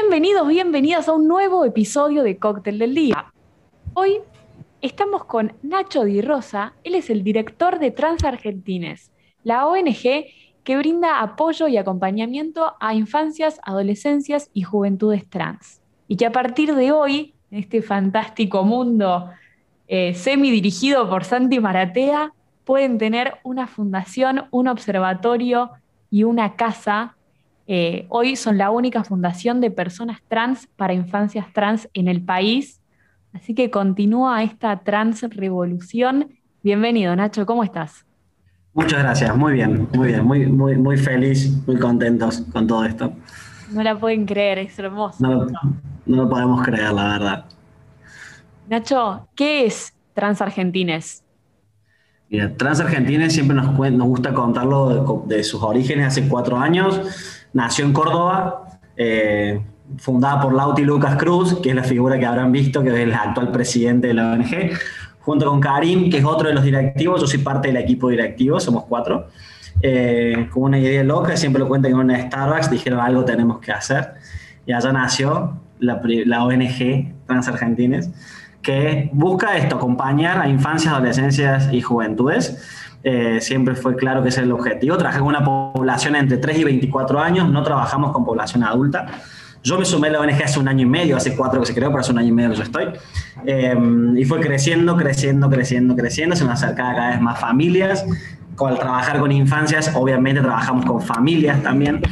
Bienvenidos, bienvenidas a un nuevo episodio de Cóctel del Día. Hoy estamos con Nacho Di Rosa, él es el director de Transargentines, la ONG que brinda apoyo y acompañamiento a infancias, adolescencias y juventudes trans. Y que a partir de hoy, en este fantástico mundo eh, semi dirigido por Santi Maratea, pueden tener una fundación, un observatorio y una casa. Eh, hoy son la única fundación de personas trans para infancias trans en el país. Así que continúa esta trans revolución. Bienvenido, Nacho, ¿cómo estás? Muchas gracias, muy bien, muy bien, muy, muy, muy feliz, muy contentos con todo esto. No la pueden creer, es hermoso. No, no lo podemos creer, la verdad. Nacho, ¿qué es Transargentines? Mira, Transargentines siempre nos, nos gusta contarlo de, sus orígenes hace cuatro años. Nació en Córdoba, eh, fundada por Lauti Lucas Cruz, que es la figura que habrán visto, que es el actual presidente de la ONG, junto con Karim, que es otro de los directivos. Yo soy parte del equipo directivo, somos cuatro. Eh, con una idea loca, siempre lo cuentan en una Starbucks, dijeron algo tenemos que hacer. Y allá nació la, la ONG Transargentines que busca esto, acompañar a infancias, adolescencias y juventudes. Eh, siempre fue claro que ese es el objetivo. Trabajar con una población entre 3 y 24 años, no trabajamos con población adulta. Yo me sumé a la ONG hace un año y medio, hace cuatro que se creó, pero hace un año y medio que yo estoy. Eh, y fue creciendo, creciendo, creciendo, creciendo, se nos acercaba cada vez más familias. Al trabajar con infancias, obviamente trabajamos con familias también.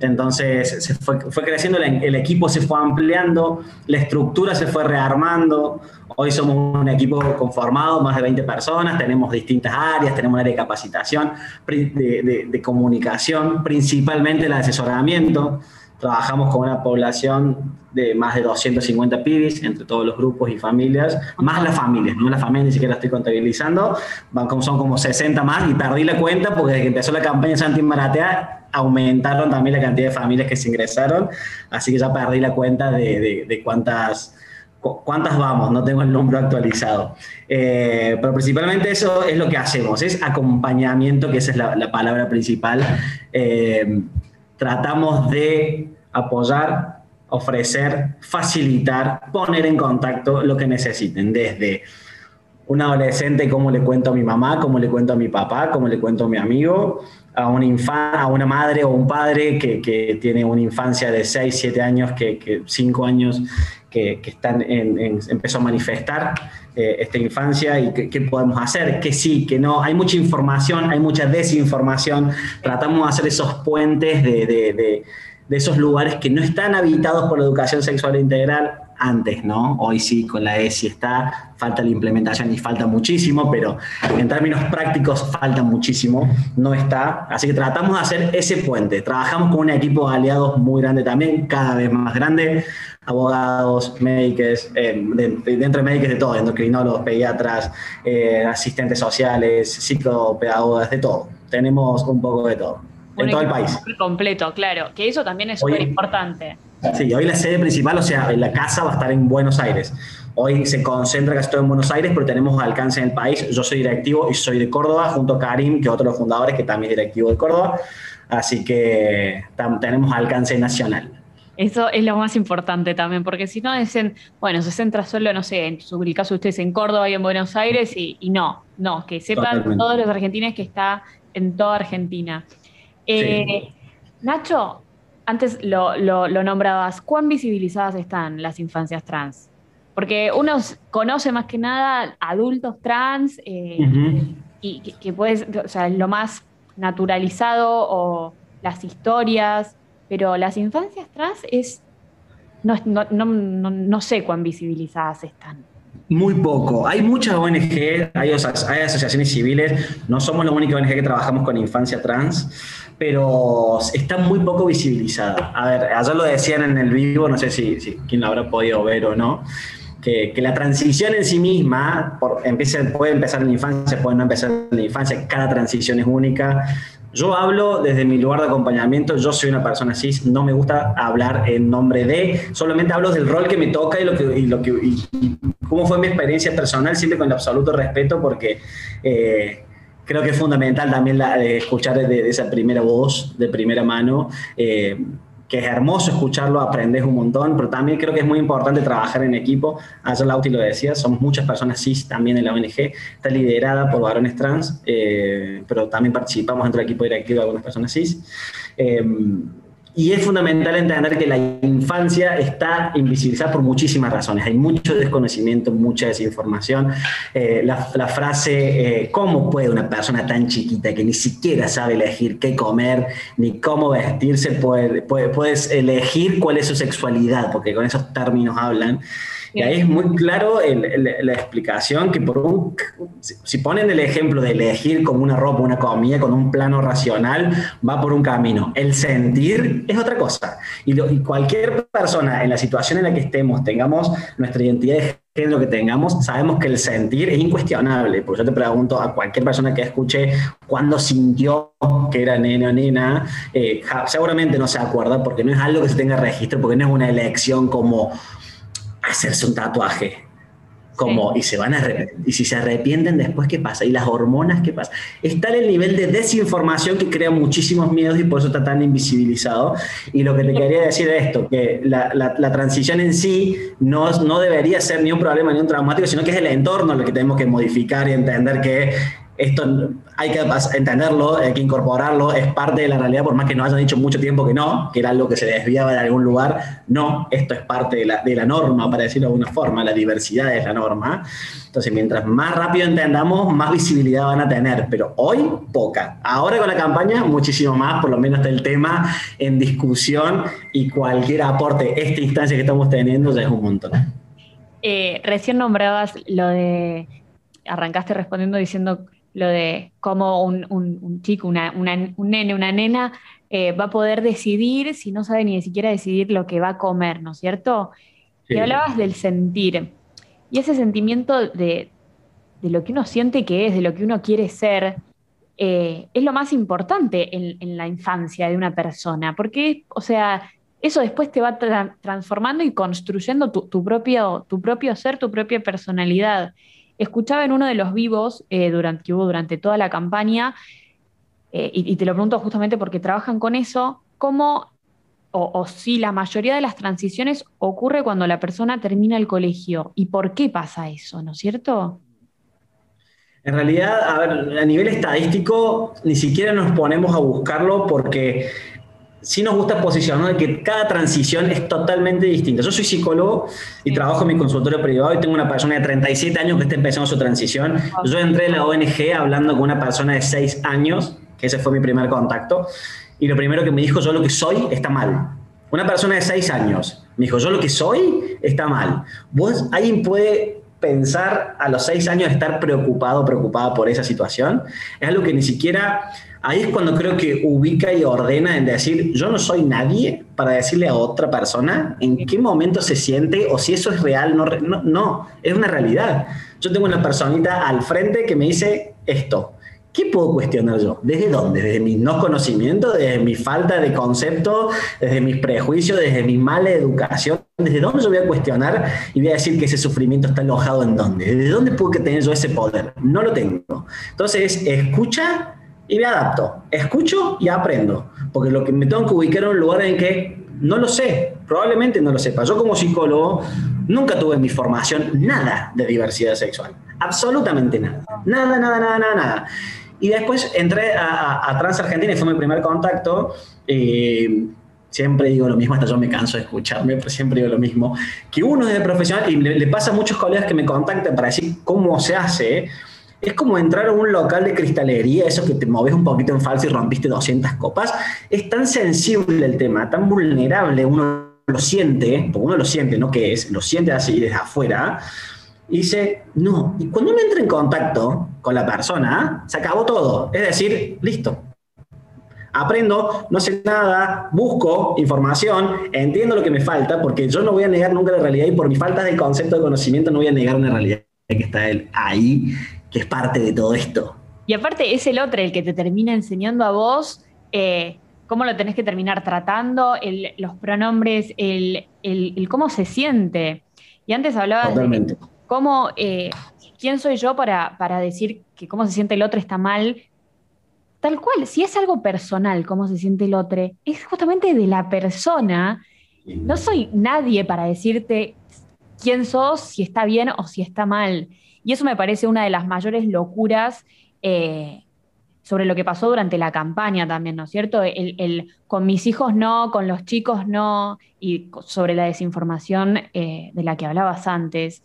Entonces fue, creciendo, el, equipo se fue ampliando, la estructura se fue rearmando. Hoy somos un equipo conformado, más de 20 personas, tenemos distintas áreas, tenemos un área de capacitación, de, de comunicación, principalmente el asesoramiento. Trabajamos con una población de más de 250 pibis entre todos los grupos y familias, más las familias, no las familias ni siquiera estoy contabilizando, van como, son como 60 más y perdí la cuenta porque desde que empezó la campaña Santi Maratea aumentaron también la cantidad de familias que se ingresaron, así que ya perdí la cuenta de, de, cuántas, cuántas vamos, no tengo el número actualizado. Eh, pero principalmente eso es lo que hacemos, es acompañamiento, que esa es la, palabra principal. Eh, tratamos de apoyar, ofrecer, facilitar, poner en contacto lo que necesiten, desde un adolescente, cómo le cuento a mi mamá, cómo le cuento a mi papá, cómo le cuento a mi amigo, a una, a una madre o un padre que, tiene una infancia de 6, 7 años, que, 5 años, que, están empezó a manifestar eh, esta infancia y qué podemos hacer, que sí, que no. Hay mucha información, hay mucha desinformación. Tratamos de hacer esos puentes de, de, de esos lugares que no están habitados por la educación sexual integral antes, ¿no? Hoy sí, con la ESI está, falta la implementación y falta muchísimo, pero en términos prácticos falta muchísimo, no está. Así que tratamos de hacer ese puente. Trabajamos con un equipo de aliados muy grande también, cada vez más grande, abogados, médicos, eh, dentro de médicos de todo, endocrinólogos, pediatras, eh, asistentes sociales, psicopedagogas, de todo. Tenemos un poco de todo, en todo el país. Completo, claro, que eso también es súper importante. Sí, hoy la sede principal, o sea, la casa va a estar en Buenos Aires. Hoy se concentra casi todo en Buenos Aires, pero tenemos alcance en el país. Yo soy directivo y soy de Córdoba, junto a Karim, que es otro de los fundadores, que también es directivo de Córdoba. Así que tenemos alcance nacional. Eso es lo más importante también, porque si no dicen, bueno, se centra solo, no sé, en el caso de ustedes en Córdoba y en Buenos Aires, y, no, no, que sepan todos los argentinos que está en toda Argentina. Eh, Nacho, antes lo, nombrabas, ¿cuán visibilizadas están las infancias trans? Porque uno conoce más que nada adultos trans eh, y que, puede, o sea, lo más naturalizado o las historias, pero las infancias trans es, no, no sé cuán visibilizadas están. Muy poco. Hay muchas ONG, hay, asociaciones civiles, no somos la única ONG que trabajamos con infancia trans, pero está muy poco visibilizada. A ver, ayer lo decían en el vivo, no sé si, si quién lo habrá podido ver o no, que, la transición en sí misma por, puede empezar en la infancia, puede no empezar en la infancia, cada transición es única. Yo hablo desde mi lugar de acompañamiento, yo soy una persona cis, no me gusta hablar en nombre de, solamente hablo del rol que me toca y, lo que, y, lo que, y cómo fue mi experiencia personal, siempre con el absoluto respeto, porque eh, creo que es fundamental también la, escuchar de, esa primera voz, de primera mano. Eh, que es hermoso escucharlo, aprendes un montón, pero también creo que es muy importante trabajar en equipo. Ayer Lauti lo decía, somos muchas personas cis también en la ONG, está liderada por varones trans, eh, pero también participamos dentro del equipo directivo de algunas personas cis. Eh, y es fundamental entender que la infancia está invisibilizada por muchísimas razones. Hay mucho desconocimiento, mucha desinformación. Eh, la, frase, eh, ¿cómo puede una persona tan chiquita que ni siquiera sabe elegir qué comer ni cómo vestirse, puede, puedes elegir cuál es su sexualidad? Porque con esos términos hablan. Y ahí es muy claro la explicación que por si ponen el ejemplo de elegir como una ropa, una comida con un plano racional, va por un camino. El sentir es otra cosa. Y, cualquier persona en la situación en la que estemos, tengamos nuestra identidad de género que tengamos, sabemos que el sentir es incuestionable. Porque yo te pregunto a cualquier persona que escuche cuándo sintió que era nena o nena, eh, seguramente no se acuerda porque no es algo que se tenga registro, porque no es una elección como hacerse un tatuaje. Como, y se van a arrepentir. Y si se arrepienten después, ¿qué pasa? ¿Y las hormonas qué pasa? Está en el nivel de desinformación que crea muchísimos miedos y por eso está tan invisibilizado. Y lo que te quería decir es esto, que la, la, transición en sí no, no debería ser ni un problema ni un traumático, sino que es el entorno lo que tenemos que modificar y entender que esto hay que entenderlo, hay que incorporarlo, es parte de la realidad, por más que nos hayan dicho mucho tiempo que no, que era algo que se desviaba de algún lugar, no, esto es parte de la, de la norma, para decirlo de alguna forma, la diversidad es la norma. Entonces, mientras más rápido entendamos, más visibilidad van a tener, pero hoy poca. Ahora con la campaña, muchísimo más, por lo menos está el tema en discusión y cualquier aporte, esta instancia que estamos teniendo ya es un montón. Eh, recién nombrabas lo de, arrancaste respondiendo diciendo lo de cómo un, chico, una, un nene, una nena eh, va a poder decidir si no sabe ni siquiera decidir lo que va a comer, ¿no es cierto? Y hablabas del sentir. Y ese sentimiento de, lo que uno siente que es, de lo que uno quiere ser, eh, es lo más importante en, la infancia de una persona, porque, o sea, eso después te va transformando y construyendo tu, propio, tu propio ser, tu propia personalidad. Escuchaba en uno de los vivos eh, durante, que hubo durante toda la campaña, eh, y, te lo pregunto justamente porque trabajan con eso, cómo o, si la mayoría de las transiciones ocurre cuando la persona termina el colegio y por qué pasa eso, ¿no es cierto? En realidad, a ver, a nivel estadístico, ni siquiera nos ponemos a buscarlo porque sí nos gusta posicionar que cada transición es totalmente distinta. Yo soy psicólogo y trabajo en mi consultorio privado y tengo una persona de 37 años que está empezando su transición. Yo entré en la ONG hablando con una persona de 6 años, que ese fue mi primer contacto, y lo primero que me dijo, yo lo que soy está mal. Una persona de 6 años me dijo, yo lo que soy está mal. ¿Vos, alguien puede pensar a los 6 años estar preocupado, preocupada por esa situación? Es algo que ni siquiera ahí es cuando creo que ubica y ordena en decir, yo no soy nadie para decirle a otra persona en qué momento se siente o si eso es real. No, no, no, es una realidad. Yo tengo una personita al frente que me dice esto. ¿Qué puedo cuestionar yo? ¿Desde dónde? ¿Desde mi no conocimiento? ¿Desde mi falta de concepto? ¿Desde mis prejuicios? ¿Desde mi mala educación? ¿Desde dónde yo voy a cuestionar y voy a decir que ese sufrimiento está alojado en dónde? ¿Desde dónde puedo tener yo ese poder? No lo tengo. Entonces, escucha y me adapto. Escucho y aprendo. Porque lo que me tengo que ubicar en un lugar en que no lo sé, probablemente no lo sepa. Yo como psicólogo nunca tuve en mi formación nada de diversidad sexual. Absolutamente nada. Nada, nada, nada, nada, nada. Y después entré a, Trans Argentina y fue mi primer contacto. siempre digo lo mismo, hasta yo me canso de escucharme, pero siempre digo lo mismo, que uno es de profesional y le, le, pasa a muchos colegas que me contactan para decir cómo se hace, es como entrar a un local de cristalería, eso que te moves un poquito en falso y rompiste 200 copas. Es tan sensible el tema, tan vulnerable, uno lo siente, porque uno lo siente, no que es, lo siente así desde afuera. Y dice, no, y cuando uno entra en contacto con la persona, se acabó todo. Es decir, listo, aprendo, no sé nada, busco información, entiendo lo que me falta, porque yo no voy a negar nunca la realidad y por mi falta de concepto de conocimiento no voy a negar una realidad que está ahí que es parte de todo esto. Y aparte es el otro el que te termina enseñando a vos eh, cómo lo tenés que terminar tratando, los pronombres, el, cómo se siente. Y antes hablabas de cómo, eh, quién soy yo para, para decir que cómo se siente el otro está mal. tal cual, si es algo personal, cómo se siente el otro, es justamente de la persona. No soy nadie para decirte quién sos, si está bien o si está mal. Y eso me parece una de las mayores locuras eh, sobre lo que pasó durante la campaña también, ¿no es cierto? El, con mis hijos no, con los chicos no, y sobre la desinformación eh, de la que hablabas antes.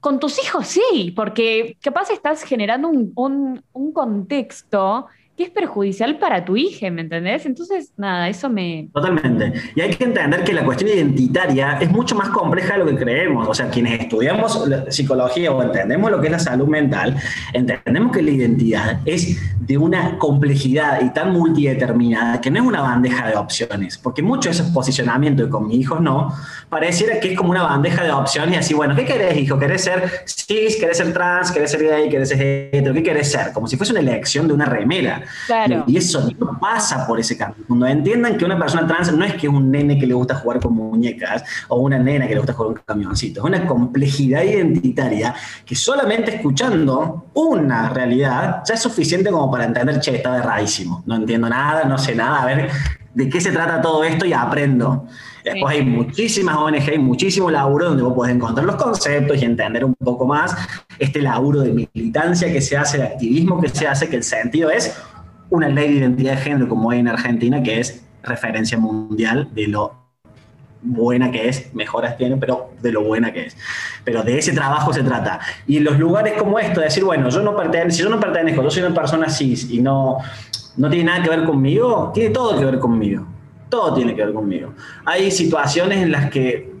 Con tus hijos sí, porque capaz estás generando un, un contexto que es perjudicial para tu hija, ¿me entendés? Entonces, nada, eso me... Totalmente. Y hay que entender que la cuestión identitaria es mucho más compleja de lo que creemos. O sea, quienes estudiamos psicología o entendemos lo que es la salud mental, entendemos que la identidad es de una complejidad y tan multideterminada que no es una bandeja de opciones. Porque mucho de ese posicionamiento de con mis hijos no, pareciera que es como una bandeja de opciones y así, bueno, ¿qué querés, hijo? ¿Querés ser cis? ¿Querés ser trans? ¿Querés ser gay? ¿Querés ser hetero? ¿Qué querés ser? Como si fuese una elección de una remera. Y eso no pasa por ese camino. Cuando entiendan que una persona trans no es que un nene que le gusta jugar con muñecas o una nena que le gusta jugar con camioncitos, es una complejidad identitaria que solamente escuchando una realidad ya es suficiente como para entender, che, está erradísimo, no entiendo nada, no sé nada, a ver de qué se trata todo esto y aprendo. Después hay muchísimas ONG, hay muchísimo laburo donde vos podés encontrar los conceptos y entender un poco más este laburo de militancia que se hace, de activismo que se hace, que el sentido es una ley de identidad de género como hay en Argentina, que es referencia mundial de lo buena que es, mejoras tiene, pero de lo buena que es. Pero de ese trabajo se trata. Y en los lugares como esto, decir, bueno, yo no pertenezco, si yo no pertenezco, yo soy una persona cis y no, no tiene nada que ver conmigo, tiene todo que ver conmigo. Todo tiene que ver conmigo. Hay situaciones en las que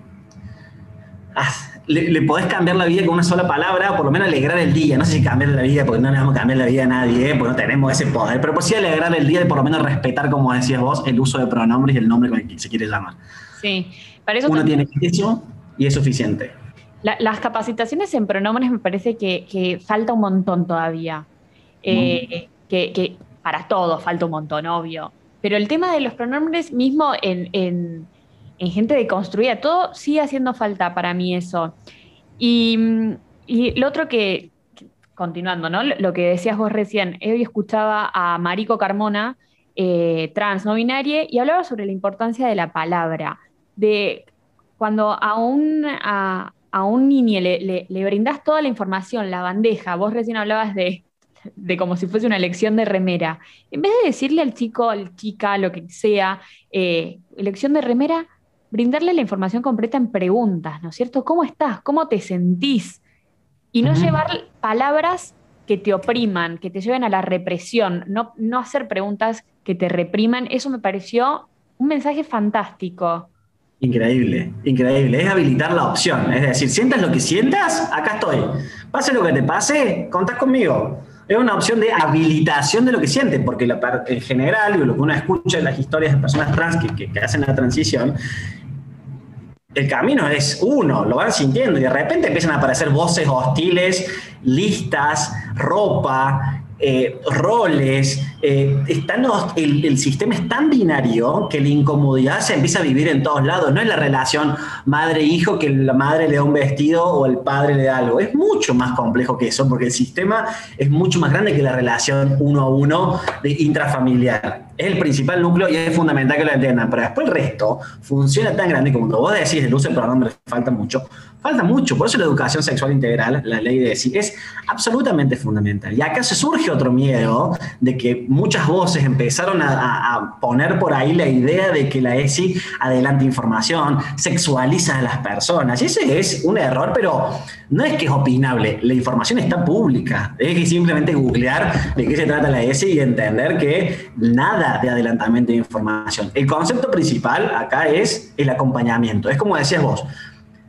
le, podés cambiar la vida con una sola palabra, o por lo menos alegrar el día. No sé si cambiar la vida, porque no le vamos a cambiar la vida a nadie, porque no tenemos ese poder, pero por sí alegrar el día y por lo menos respetar, como decías vos, el uso de pronombres y el nombre con el que se quiere llamar. Sí, para eso Uno tiene eso y es suficiente. las capacitaciones en pronombres me parece que, falta un montón todavía. Eh, que, para todos falta un montón, obvio. Pero el tema de los pronombres mismo en en gente deconstruida. Todo sigue haciendo falta para mí eso. Y, lo otro que, continuando, ¿no? Lo que decías vos recién, hoy escuchaba a Marico Carmona, eh, trans no binaria, y hablaba sobre la importancia de la palabra, de cuando a un, a, un niño le, le, brindás toda la información, la bandeja, vos recién hablabas de, de como si fuese una lección de remera, en vez de decirle al chico, al chica, lo que sea, eh, lección de remera, brindarle la información completa en preguntas, ¿no es cierto? ¿Cómo estás? ¿Cómo te sentís? Y no llevar palabras que te opriman, que te lleven a la represión, no, no hacer preguntas que te repriman. Eso me pareció un mensaje fantástico. Increíble, increíble. Es habilitar la opción. Es decir, sientas lo que sientas, acá estoy. Pase lo que te pase, contás conmigo. Es una opción de habilitación de lo que sientes, porque en general, lo que uno escucha en las historias de personas trans que, que hacen la transición, el camino es uno, lo van sintiendo y de repente empiezan a aparecer voces hostiles, listas, ropa, eh, roles, eh, el, sistema es tan binario que la incomodidad se empieza a vivir en todos lados. No es la relación madre-hijo que la madre le da un vestido o el padre le da algo. Es mucho más complejo que eso porque el sistema es mucho más grande que la relación uno a uno intrafamiliar. Es el principal núcleo y es fundamental que lo entiendan. Pero después el resto funciona tan grande como vos decís, el uso de pronombres falta mucho Falta mucho, por eso la educación sexual integral, la ley de ESI, es absolutamente fundamental. Y acá se surge otro miedo de que muchas voces empezaron a, poner por ahí la idea de que la ESI adelanta información, sexualiza a las personas. Y ese es un error, pero no es que es opinable, la información está pública. Es que simplemente googlear de qué se trata la ESI y entender que nada de adelantamiento de información. El concepto principal acá es el acompañamiento. Es como decías vos,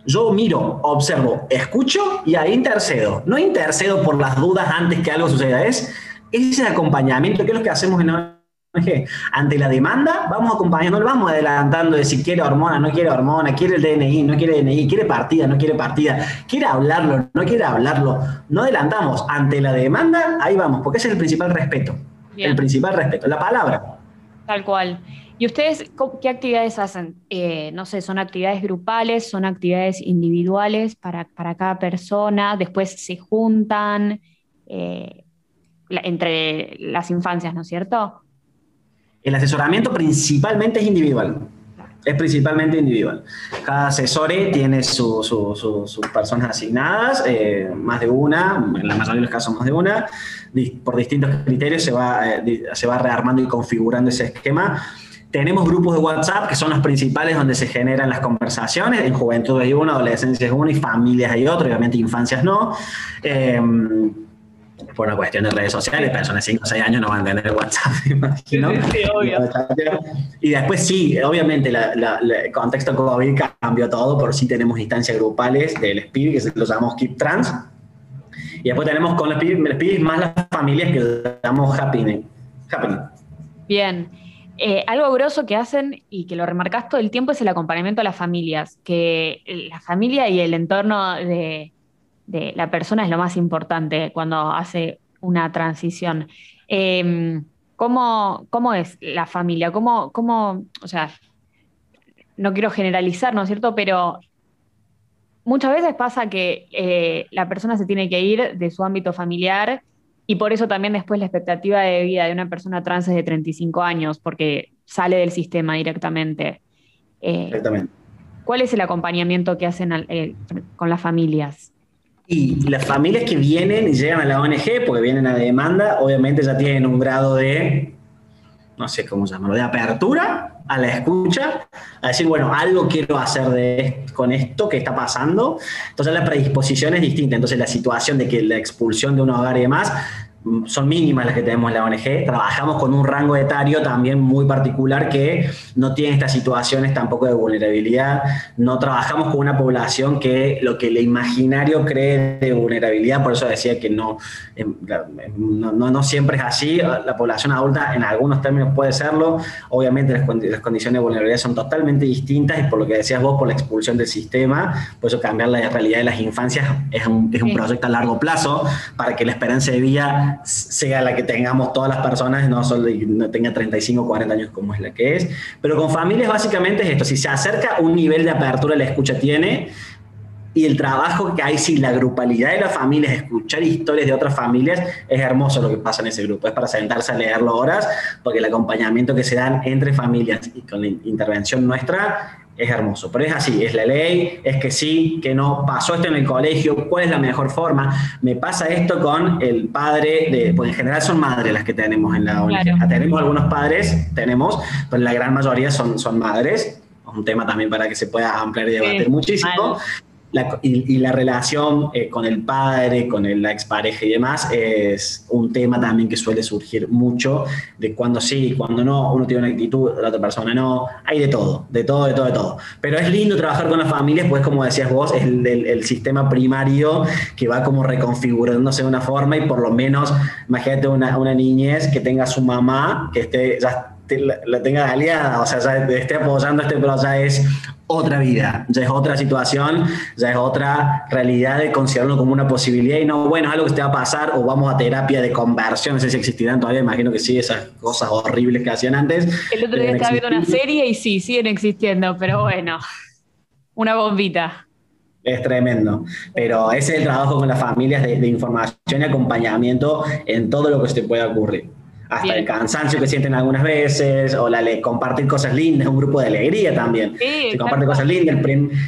yo miro, observo, escucho y ahí intercedo. No intercedo por las dudas antes que algo suceda, es ese acompañamiento que es lo que hacemos en ONG. Ante la demanda, vamos acompañando, no vamos adelantando de si quiere hormona, no quiere hormona, quiere el DNI, no quiere DNI, quiere partida, no quiere partida, quiere hablarlo, no quiere hablarlo. No adelantamos. Ante la demanda, ahí vamos, porque ese es el principal respeto. El principal respeto, la palabra. Tal cual. ¿Y ustedes qué actividades hacen? Eh, no sé, ¿son actividades grupales, son actividades individuales para, cada persona? ¿Después se juntan? Eh, entre las infancias, ¿no es cierto? El asesoramiento principalmente es individual. Es principalmente individual. Cada asesor tiene sus personas asignadas, eh, más de una, en la mayoría de los casos más de una. Por distintos criterios se va, se va rearmando y configurando ese esquema. Tenemos grupos de WhatsApp que son los principales donde se generan las conversaciones. En juventud hay uno, adolescencia es uno y familias hay otro, obviamente infancias no. Eh, por una cuestión de redes sociales, personas de 5 o 6 años no van a tener WhatsApp, me imagino. Sí, obvio. Y después sí, obviamente el contexto COVID cambió todo, pero sí tenemos instancias grupales del SPID, que los llamamos Keep Trans. Y después tenemos con el SPID, más las familias que llamamos Happening. Bien. Eh, algo grosso que hacen y que lo remarcas todo el tiempo es el acompañamiento a las familias, que la familia y el entorno de, la persona es lo más importante cuando hace una transición. Em, ¿cómo, es la familia? ¿Cómo, ¿Cómo, o sea, no quiero generalizar, ¿no es cierto? Pero muchas veces pasa que eh, la persona se tiene que ir de su ámbito familiar y por eso también después la expectativa de vida de una persona trans es de 35 años, porque sale del sistema directamente. Eh, Exactamente. ¿Cuál es el acompañamiento que hacen eh, con las familias? Y las familias que vienen y llegan a la ONG, porque vienen a demanda, obviamente ya tienen un grado de, no sé cómo llamarlo, de apertura a la escucha, a decir, bueno, algo quiero hacer de, con esto que está pasando. Entonces la predisposición es distinta. Entonces la situación de que la expulsión de un hogar y demás son mínimas las que tenemos en la ONG. Trabajamos con un rango etario también muy particular que no tiene estas situaciones tampoco de vulnerabilidad. No trabajamos con una población que lo que el imaginario cree de vulnerabilidad, por eso decía que no, em, no, no, siempre es así. La población adulta en algunos términos puede serlo. Obviamente las, condiciones de vulnerabilidad son totalmente distintas y por lo que decías vos, por la expulsión del sistema, por eso cambiar la realidad de las infancias es un, es un proyecto a largo plazo para que la esperanza de vida sea la que tengamos todas las personas, no solo no tenga 35 o 40 años como es la que es. Pero con familias básicamente es esto, si se acerca un nivel de apertura la escucha tiene, y el trabajo que hay, si la grupalidad de las familias, escuchar historias de otras familias, es hermoso lo que pasa en ese grupo. Es para sentarse a leerlo horas, porque el acompañamiento que se dan entre familias y con la intervención nuestra es hermoso. Pero es así, es la ley, es que sí, que no, pasó esto en el colegio, cuál es la mejor forma. Me pasa esto con el padre, de, pues en general son madres las que tenemos en la ONG. Tenemos algunos padres, tenemos, pero la gran mayoría son, son madres. Es un tema también para que se pueda ampliar y debatir muchísimo y, la relación eh, con el padre, con la expareja y demás es un tema también que suele surgir mucho de cuando sí, cuando no, uno tiene una actitud, la otra persona no, hay de todo, de todo, de todo, de todo. Pero es lindo trabajar con las familias, pues como decías vos, es el, el, sistema primario que va como reconfigurándose de una forma y por lo menos, imagínate una, una niñez que tenga su mamá, que esté ya la, tenga aliada, o sea, ya esté apoyando este, pero ya es otra vida, ya es otra situación, ya es otra realidad de considerarlo como una posibilidad y no, bueno, es algo que te va a pasar o vamos a terapia de conversión, no sé si existirán todavía, imagino que sí, esas cosas horribles que hacían antes. El otro día estaba viendo una serie y sí, siguen existiendo, pero bueno, una bombita. Es tremendo, pero ese es el trabajo con las familias de, de información y acompañamiento en todo lo que se pueda ocurrir hasta el cansancio que sienten algunas veces, o la compartir cosas lindas, un grupo de alegría también. Se comparte cosas lindas,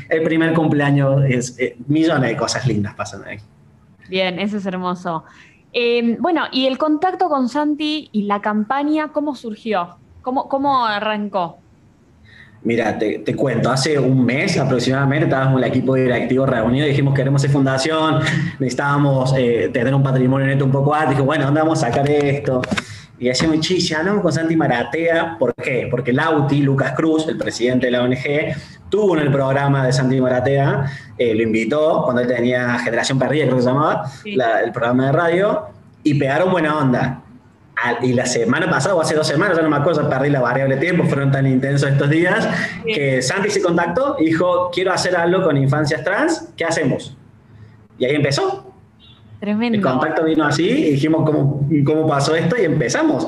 el, primer cumpleaños es eh, millones de cosas lindas pasan ahí. Bien, eso es hermoso. Em, bueno, y el contacto con Santi y la campaña, ¿cómo surgió? ¿Cómo, cómo arrancó? Mira, te, te, cuento, hace un mes aproximadamente estábamos el equipo directivo reunido y dijimos queremos hacer fundación, necesitábamos eh, tener un patrimonio neto un poco alto, dije, bueno, ¿dónde vamos a sacar esto? Y hacíamos chiste, hablamos con Santi Maratea, ¿por qué? Porque Lauti, Lucas Cruz, el presidente de la ONG, tuvo en el programa de Santi Maratea, eh, lo invitó cuando él tenía Generación Perdida, creo que se llamaba, el programa de radio, y pegaron buena onda. y la semana pasada, o hace dos semanas, ya no me acuerdo, perdí la variable tiempo, fueron tan intensos estos días, que Santi se contactó y dijo, quiero hacer algo con infancias trans, ¿qué hacemos? Y ahí empezó. El contacto vino así y dijimos cómo, cómo pasó esto y empezamos.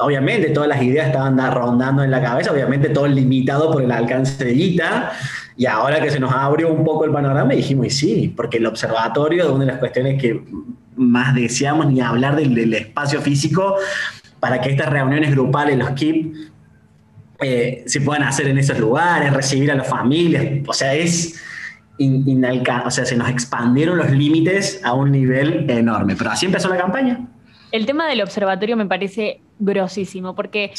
obviamente todas las ideas estaban rondando en la cabeza, obviamente todo limitado por el alcance de guita, y ahora que se nos abrió un poco el panorama dijimos, y sí, porque el observatorio es una de las cuestiones que más deseamos ni hablar del, espacio físico para que estas reuniones grupales, los KIP, eh, se puedan hacer en esos lugares, recibir a las familias, o sea, es o sea, se nos expandieron los límites a un nivel enorme, pero así empezó la campaña. El tema del observatorio me parece grosísimo, porque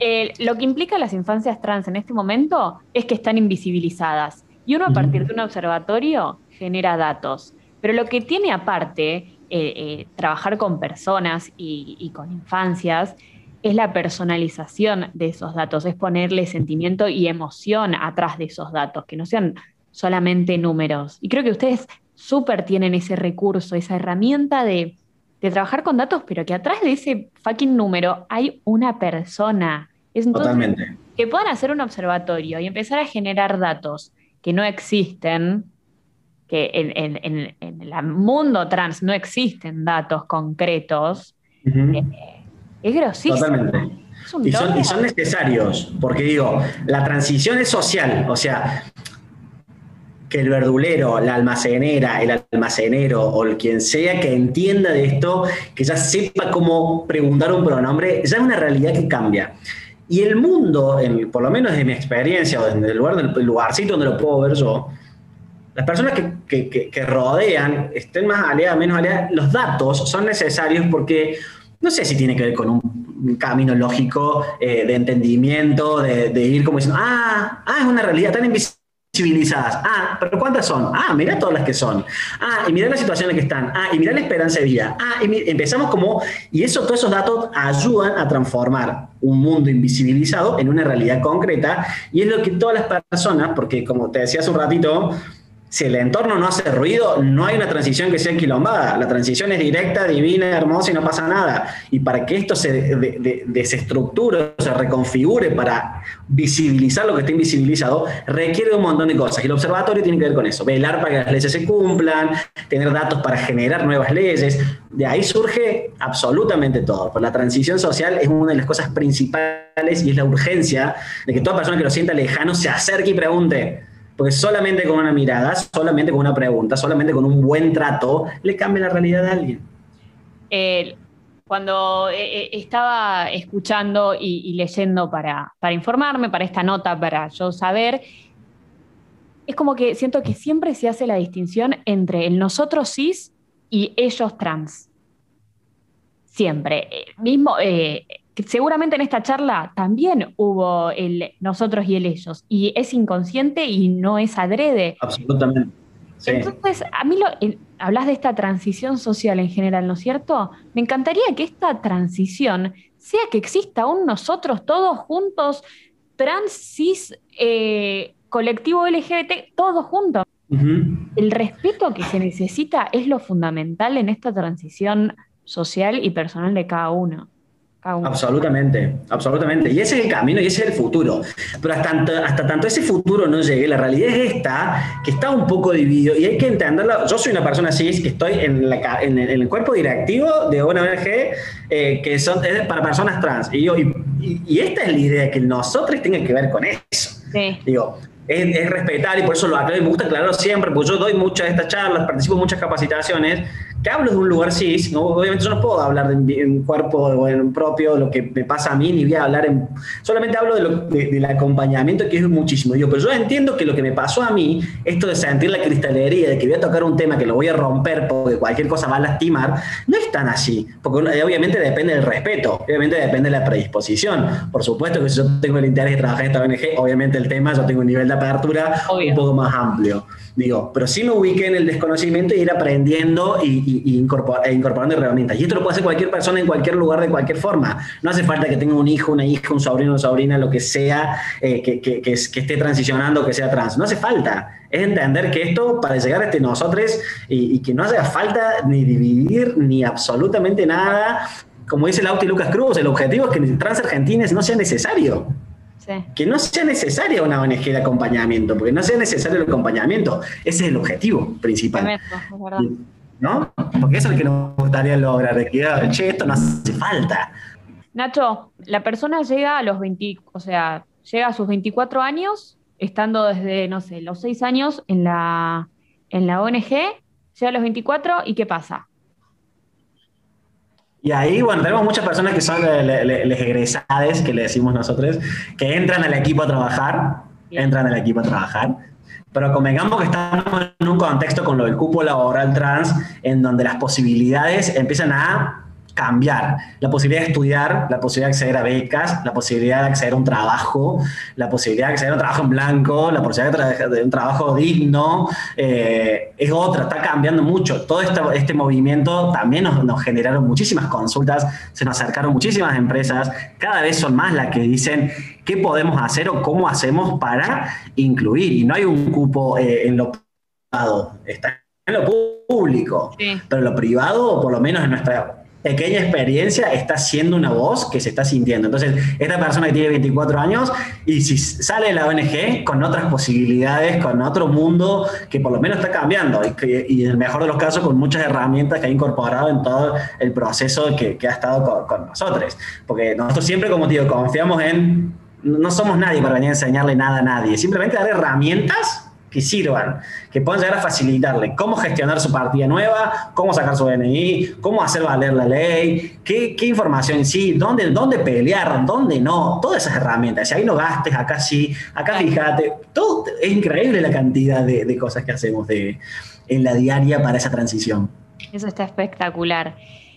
eh, lo que implica las infancias trans en este momento es que están invisibilizadas. Y uno a partir de un observatorio genera datos. Pero lo que tiene aparte eh, eh, trabajar con personas y, con infancias es la personalización de esos datos, es ponerle sentimiento y emoción atrás de esos datos, que no sean solamente números. Y creo que ustedes súper tienen ese recurso, esa herramienta de, trabajar con datos, pero que atrás de ese fucking número hay una persona. Es Totalmente. Que puedan hacer un observatorio y empezar a generar datos que no existen, que en, el mundo trans no existen datos concretos, eh, es grosísimo. Totalmente. y, son, y son necesarios, porque digo, la transición es social, o sea, que el verdulero, la almacenera, el almacenero o el quien sea que entienda de esto, que ya sepa cómo preguntar un pronombre, ya es una realidad que cambia. Y el mundo, por lo menos de mi experiencia o desde el, lugar, el lugarcito donde lo puedo ver yo, las personas que, rodean, estén más aliadas, menos aliadas, los datos son necesarios porque no sé si tiene que ver con un camino lógico eh, de entendimiento, de, de, ir como diciendo, ah, ah, es una realidad tan invisible civilizadas. Ah, pero ¿cuántas son? Ah, mira todas las que son. Ah, y mira la situación en la que están. Ah, y mira la esperanza de vida. Ah, y empezamos como, y eso, todos esos datos ayudan a transformar un mundo invisibilizado en una realidad concreta, y es lo que todas las personas, porque como te decía hace un ratito, si el entorno no hace ruido, no hay una transición que sea enquilombada. La transición es directa, divina, hermosa y no pasa nada. Y para que esto se desestructure, se reconfigure para visibilizar lo que está invisibilizado, requiere un montón de cosas. Y el observatorio tiene que ver con eso. Velar para que las leyes se cumplan, tener datos para generar nuevas leyes. De ahí surge absolutamente todo. La transición social es una de las cosas principales y es la urgencia de que toda persona que lo sienta lejano se acerque y pregunte porque solamente con una mirada, solamente con una pregunta, solamente con un buen trato, le cambia la realidad a alguien. cuando eh, eh, estaba escuchando y, leyendo para, informarme, para esta nota, para yo saber, es como que siento que siempre se hace la distinción entre el nosotros cis y ellos trans. Siempre. Eh, mismo, seguramente en esta charla también hubo el nosotros y el ellos, y es inconsciente y no es adrede. Absolutamente. Entonces, a mí lo, hablas de esta transición social en general, ¿no es cierto? Me encantaría que esta transición sea que exista un nosotros todos juntos, trans, cis, eh, colectivo LGBT, todos juntos. El respeto que se necesita es lo fundamental en esta transición social y personal de cada uno. Absolutamente, absolutamente. Y ese es el camino y ese es el futuro. Pero hasta, hasta tanto ese futuro no llegue, la realidad es esta, que está un poco dividido y hay que entenderlo. Yo soy una persona así, que estoy en, en, el cuerpo directivo de una ONG eh, que son, es para personas trans. Y, yo, y, esta es la idea, que nosotros tenga que ver con eso. Digo, es, es, respetar y por eso lo aclaro y me gusta aclararlo siempre, porque yo doy muchas de estas charlas, participo en muchas capacitaciones que hablo de un lugar cis, ¿no? obviamente yo no puedo hablar de un cuerpo o en un propio, lo que me pasa a mí, ni voy a hablar en... Solamente hablo de lo, del acompañamiento, que es muchísimo. Digo, pero yo entiendo que lo que me pasó a mí, esto de sentir la cristalería, de que voy a tocar un tema que lo voy a romper porque cualquier cosa va a lastimar, no es tan así, porque obviamente depende del respeto, obviamente depende de la predisposición. Por supuesto que si yo tengo el interés de trabajar en esta ONG, obviamente el tema, yo tengo un nivel de apertura un poco más amplio. Digo, pero sí me ubiqué en el desconocimiento y ir aprendiendo y, y, e incorporando herramientas. Y esto lo puede hacer cualquier persona en cualquier lugar, de cualquier forma. No hace falta que tenga un hijo, una hija, un sobrino, una sobrina, lo que sea, eh, que, que, que, esté transicionando, que sea trans. No hace falta. Es entender que esto, para llegar a este nosotros, y, que no hace falta ni dividir ni absolutamente nada, como dice Lauti Lucas Cruz, el objetivo es que trans argentines no sea necesario. Que no sea necesaria una ONG de acompañamiento, porque no sea necesario el acompañamiento. Ese es el objetivo principal. ¿No? Porque eso es lo que nos gustaría lograr, de que, che, esto no hace falta. Nacho, la persona llega a los 20, o sea, llega a sus 24 años, estando desde, no sé, los 6 años en la, en la ONG, llega a los 24 y ¿qué pasa? Y ahí, bueno, tenemos muchas personas que son les egresadas, que le decimos nosotros, que entran al equipo a trabajar, entran al equipo a trabajar, pero convengamos que estamos en un contexto con lo del cupo laboral trans, en donde las posibilidades empiezan a cambiar. La posibilidad de estudiar, la posibilidad de acceder a becas, la posibilidad de acceder a un trabajo, la posibilidad de acceder a un trabajo en blanco, la posibilidad de, un trabajo digno, eh, es otra, está cambiando mucho. Todo este, movimiento también nos, generaron muchísimas consultas, se nos acercaron muchísimas empresas, cada vez son más las que dicen qué podemos hacer o cómo hacemos para incluir. Y no hay un cupo eh, en lo privado, está en lo público, pero lo privado, por lo menos en nuestra pequeña experiencia está siendo una voz que se está sintiendo. Entonces, esta persona que tiene 24 años y si sale de la ONG con otras posibilidades, con otro mundo que por lo menos está cambiando y, en el mejor de los casos con muchas herramientas que ha incorporado en todo el proceso que, ha estado con, nosotros. Porque nosotros siempre, como te digo, confiamos en, no somos nadie para venir a enseñarle nada a nadie, simplemente dar herramientas que sirvan, que puedan llegar a facilitarle cómo gestionar su partida nueva, cómo sacar su DNI, cómo hacer valer la ley, qué, información sí, dónde, dónde pelear, dónde no, todas esas herramientas. Si ahí no gastes, acá sí, acá fíjate, todo, es increíble la cantidad de, cosas que hacemos de, en la diaria para esa transición. Eso está espectacular.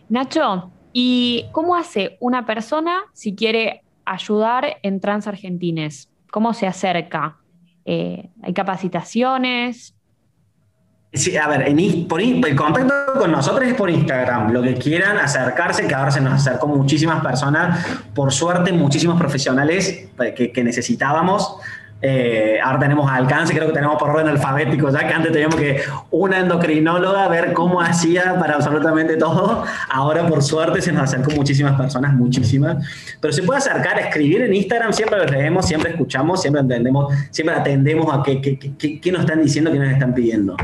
Nacho, ¿y cómo hace una persona si quiere ayudar en Transargentines? ¿Cómo se acerca? Eh, hay capacitaciones. Sí, a ver, por, el contacto con nosotros es por Instagram. Lo que quieran acercarse, que ahora se nos acercó muchísimas personas, por suerte muchísimos profesionales que, que necesitábamos. Eh, ahora tenemos alcance, creo que tenemos por orden alfabético, ya que antes teníamos que una endocrinóloga ver cómo hacía para absolutamente todo. Ahora, por suerte, se nos acercó muchísimas personas, muchísimas. Pero se puede acercar, escribir en Instagram, siempre lo leemos, siempre escuchamos, siempre entendemos, siempre atendemos a qué nos están diciendo, qué nos están pidiendo.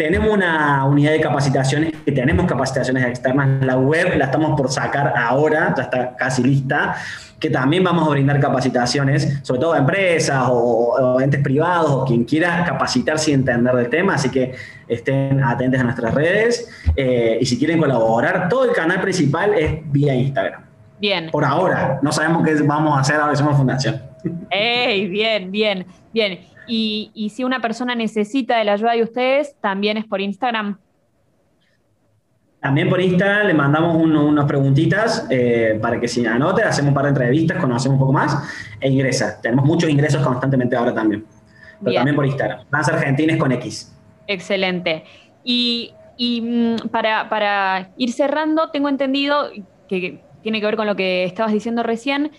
Tenemos una unidad de capacitaciones, que tenemos capacitaciones externas. La web la estamos por sacar ahora, ya está casi lista que también vamos a brindar capacitaciones, sobre todo a empresas o, entes privados o quien quiera capacitarse y entender del tema, así que estén atentos a nuestras redes eh, y si quieren colaborar, todo el canal principal es vía Instagram. Bien. Por ahora, no sabemos qué vamos a hacer ahora que somos fundación. ¡Ey! Bien, bien, bien. Y, y si una persona necesita de la ayuda de ustedes, también es por Instagram. También por Instagram le mandamos unas preguntitas eh, para que si anote, hacemos un par de entrevistas, conocemos un poco más e ingresa. Tenemos muchos ingresos constantemente ahora también. Pero también por Instagram. Trans Argentines con X. Excelente. Y, mm, para, ir cerrando, tengo entendido que tiene que ver con lo que estabas diciendo recién.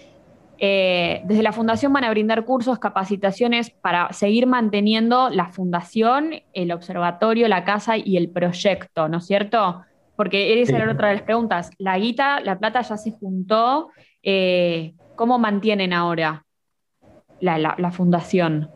Eh, desde la fundación van a brindar cursos, capacitaciones para seguir manteniendo la fundación, el observatorio, la casa y el proyecto, ¿no es cierto? Porque esa era otra de las preguntas. La guita, la plata ya se juntó. Eh, ¿Cómo mantienen ahora la, fundación?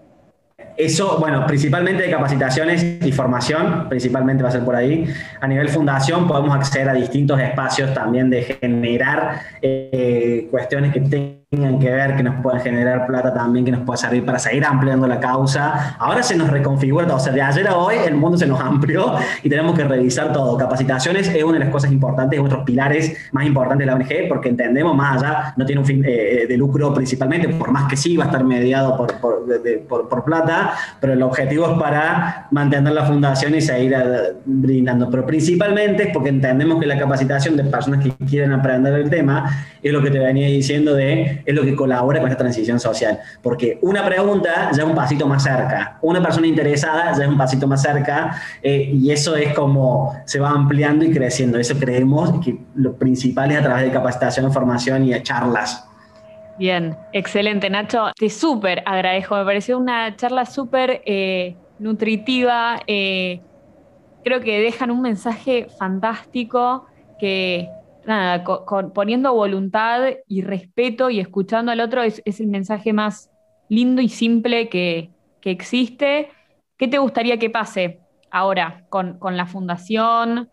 Eso, bueno, principalmente de capacitaciones y formación, principalmente va a ser por ahí. A nivel fundación podemos acceder a distintos espacios también de generar eh, cuestiones que tengan tengan que ver, que nos puedan generar plata también, que nos pueda servir para seguir ampliando la causa. Ahora se nos reconfigura o sea, de ayer a hoy el mundo se nos amplió y tenemos que revisar todo. Capacitaciones es una de las cosas importantes, otros pilares más importantes de la ONG, porque entendemos más allá, no tiene un fin eh, eh, de lucro principalmente, por más que sí va a estar mediado por, por, por, plata, pero el objetivo es para mantener la fundación y seguir eh, brindando. Pero principalmente es porque entendemos que la capacitación de personas que quieren aprender el tema es lo que te venía diciendo de es lo que colabora con esta transición social. Porque una pregunta ya es un pasito más cerca, una persona interesada ya es un pasito más cerca, eh, y eso es como se va ampliando y creciendo. Eso creemos que lo principal es a través de capacitación, formación y de charlas. Bien, excelente Nacho, te súper agradezco, me pareció una charla súper eh, nutritiva, eh, creo que dejan un mensaje fantástico que nada, poniendo voluntad y respeto y escuchando al otro es, el mensaje más lindo y simple que, existe. ¿Qué te gustaría que pase ahora con, la fundación,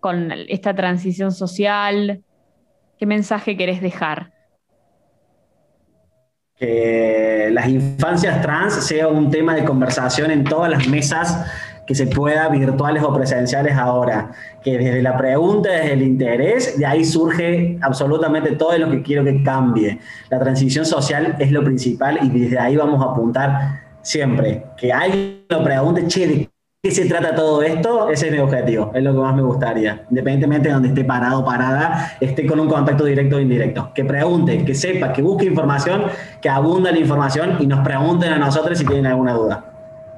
con esta transición social? ¿qué mensaje querés dejar? Que las infancias trans sea un tema de conversación en todas las mesas que se pueda, virtuales o presenciales ahora. Que desde la pregunta, desde el interés, de ahí surge absolutamente todo lo que quiero que cambie. La transición social es lo principal y desde ahí vamos a apuntar siempre. Que alguien lo pregunte, che, ¿de qué se trata todo esto? Ese es mi objetivo, es lo que más me gustaría. Independientemente de donde esté parado o parada, esté con un contacto directo o indirecto. Que pregunte, que sepa, que busque información, que abunda la información y nos pregunten a nosotros si tienen alguna duda.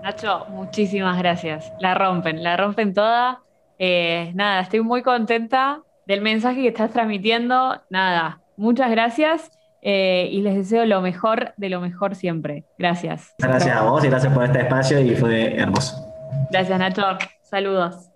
Nacho, muchísimas gracias. La rompen, la rompen toda. Eh, nada, estoy muy contenta del mensaje que estás transmitiendo. Nada, muchas gracias eh, y les deseo lo mejor de lo mejor siempre. Gracias. Gracias a vos y gracias por este espacio y fue hermoso. Gracias, Nacho. Saludos.